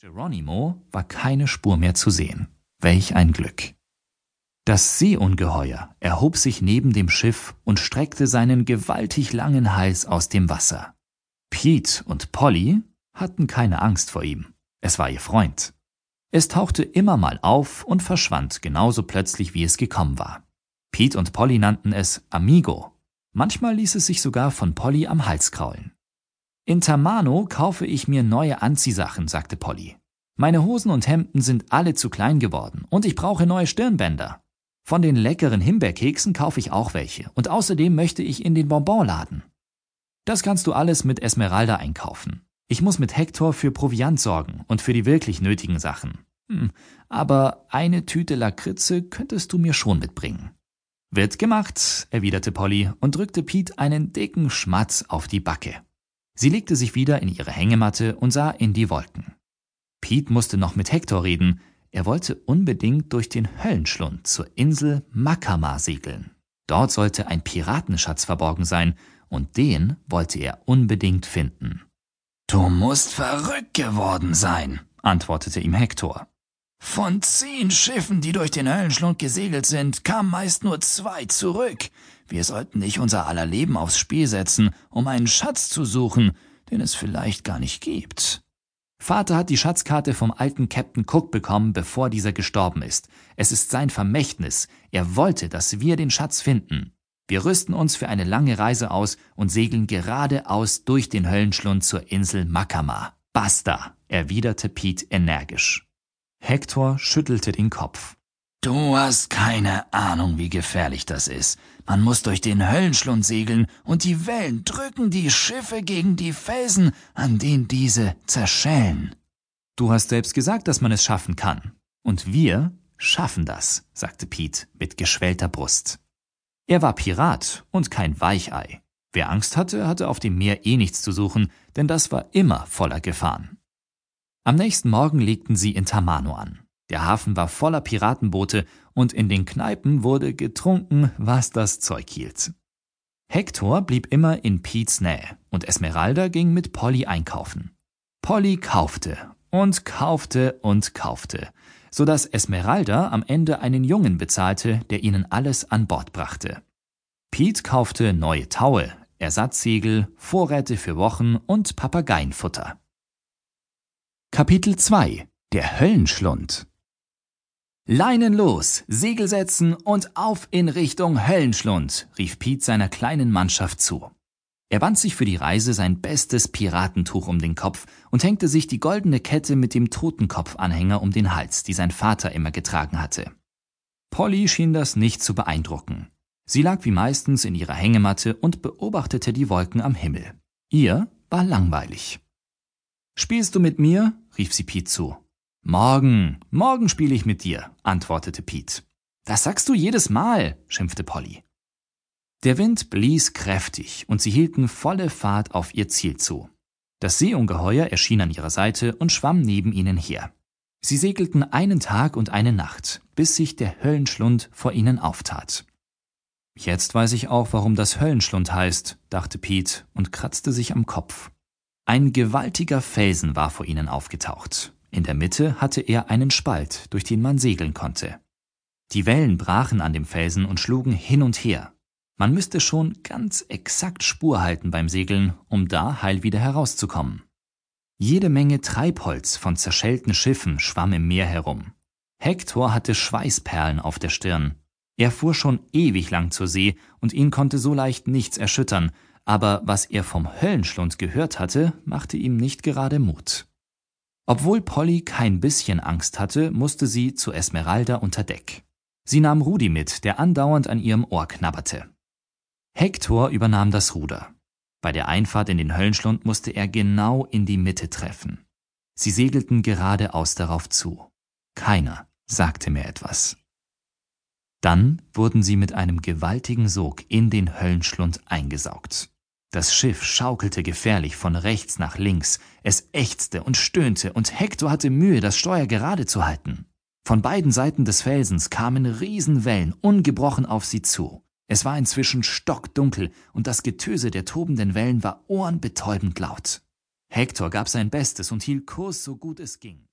Geronimo war keine Spur mehr zu sehen. Welch ein Glück. Das Seeungeheuer erhob sich neben dem Schiff und streckte seinen gewaltig langen Hals aus dem Wasser. Pete und Polly hatten keine Angst vor ihm. Es war ihr Freund. Es tauchte immer mal auf und verschwand genauso plötzlich, wie es gekommen war. Pete und Polly nannten es Amigo. Manchmal ließ es sich sogar von Polly am Hals kraulen. In Tamano kaufe ich mir neue Anziehsachen, sagte Polly. Meine Hosen und Hemden sind alle zu klein geworden und ich brauche neue Stirnbänder. Von den leckeren Himbeerkeksen kaufe ich auch welche und außerdem möchte ich in den Bonbonladen. Das kannst du alles mit Esmeralda einkaufen. Ich muss mit Hector für Proviant sorgen und für die wirklich nötigen Sachen. Hm, aber eine Tüte Lakritze könntest du mir schon mitbringen. Wird gemacht, erwiderte Polly und drückte Pete einen dicken Schmatz auf die Backe. Sie legte sich wieder in ihre Hängematte und sah in die Wolken. Pete musste noch mit Hector reden. Er wollte unbedingt durch den Höllenschlund zur Insel Makama segeln. Dort sollte ein Piratenschatz verborgen sein, und den wollte er unbedingt finden. Du musst verrückt geworden sein, antwortete ihm Hector. Von zehn Schiffen, die durch den Höllenschlund gesegelt sind, kamen meist nur zwei zurück. Wir sollten nicht unser aller Leben aufs Spiel setzen, um einen Schatz zu suchen, den es vielleicht gar nicht gibt. Vater hat die Schatzkarte vom alten Captain Cook bekommen, bevor dieser gestorben ist. Es ist sein Vermächtnis. Er wollte, dass wir den Schatz finden. Wir rüsten uns für eine lange Reise aus und segeln geradeaus durch den Höllenschlund zur Insel Makama. Basta, erwiderte Pete energisch. Hector schüttelte den Kopf. Du hast keine Ahnung, wie gefährlich das ist. Man muss durch den Höllenschlund segeln und die Wellen drücken die Schiffe gegen die Felsen, an denen diese zerschellen. Du hast selbst gesagt, dass man es schaffen kann. Und wir schaffen das, sagte Pete mit geschwellter Brust. Er war Pirat und kein Weichei. Wer Angst hatte, hatte auf dem Meer eh nichts zu suchen, denn das war immer voller Gefahren. Am nächsten Morgen legten sie in Tamano an. Der Hafen war voller Piratenboote und in den Kneipen wurde getrunken, was das Zeug hielt. Hector blieb immer in Pete's Nähe und Esmeralda ging mit Polly einkaufen. Polly kaufte und kaufte und kaufte, so dass Esmeralda am Ende einen Jungen bezahlte, der ihnen alles an Bord brachte. Pete kaufte neue Taue, Ersatzsegel, Vorräte für Wochen und Papageienfutter. Kapitel 2 Der Höllenschlund Leinen los, Segel setzen und auf in Richtung Höllenschlund, rief Piet seiner kleinen Mannschaft zu. Er band sich für die Reise sein bestes Piratentuch um den Kopf und hängte sich die goldene Kette mit dem Totenkopfanhänger um den Hals, die sein Vater immer getragen hatte. Polly schien das nicht zu beeindrucken. Sie lag wie meistens in ihrer Hängematte und beobachtete die Wolken am Himmel. Ihr war langweilig. Spielst du mit mir? rief sie Pete zu. Morgen, morgen spiele ich mit dir, antwortete Pete. Das sagst du jedes Mal, schimpfte Polly. Der Wind blies kräftig und sie hielten volle Fahrt auf ihr Ziel zu. Das Seeungeheuer erschien an ihrer Seite und schwamm neben ihnen her. Sie segelten einen Tag und eine Nacht, bis sich der Höllenschlund vor ihnen auftat. Jetzt weiß ich auch, warum das Höllenschlund heißt, dachte Pete und kratzte sich am Kopf. Ein gewaltiger Felsen war vor ihnen aufgetaucht, in der Mitte hatte er einen Spalt, durch den man segeln konnte. Die Wellen brachen an dem Felsen und schlugen hin und her. Man müsste schon ganz exakt Spur halten beim Segeln, um da heil wieder herauszukommen. Jede Menge Treibholz von zerschellten Schiffen schwamm im Meer herum. Hektor hatte Schweißperlen auf der Stirn. Er fuhr schon ewig lang zur See und ihn konnte so leicht nichts erschüttern, aber was er vom Höllenschlund gehört hatte, machte ihm nicht gerade Mut. Obwohl Polly kein bisschen Angst hatte, musste sie zu Esmeralda unter Deck. Sie nahm Rudi mit, der andauernd an ihrem Ohr knabberte. Hektor übernahm das Ruder. Bei der Einfahrt in den Höllenschlund musste er genau in die Mitte treffen. Sie segelten geradeaus darauf zu. Keiner sagte mir etwas. Dann wurden sie mit einem gewaltigen Sog in den Höllenschlund eingesaugt. Das Schiff schaukelte gefährlich von rechts nach links, es ächzte und stöhnte, und Hector hatte Mühe, das Steuer gerade zu halten. Von beiden Seiten des Felsens kamen Riesenwellen ungebrochen auf sie zu. Es war inzwischen stockdunkel, und das Getöse der tobenden Wellen war ohrenbetäubend laut. Hektor gab sein Bestes und hielt Kurs so gut es ging.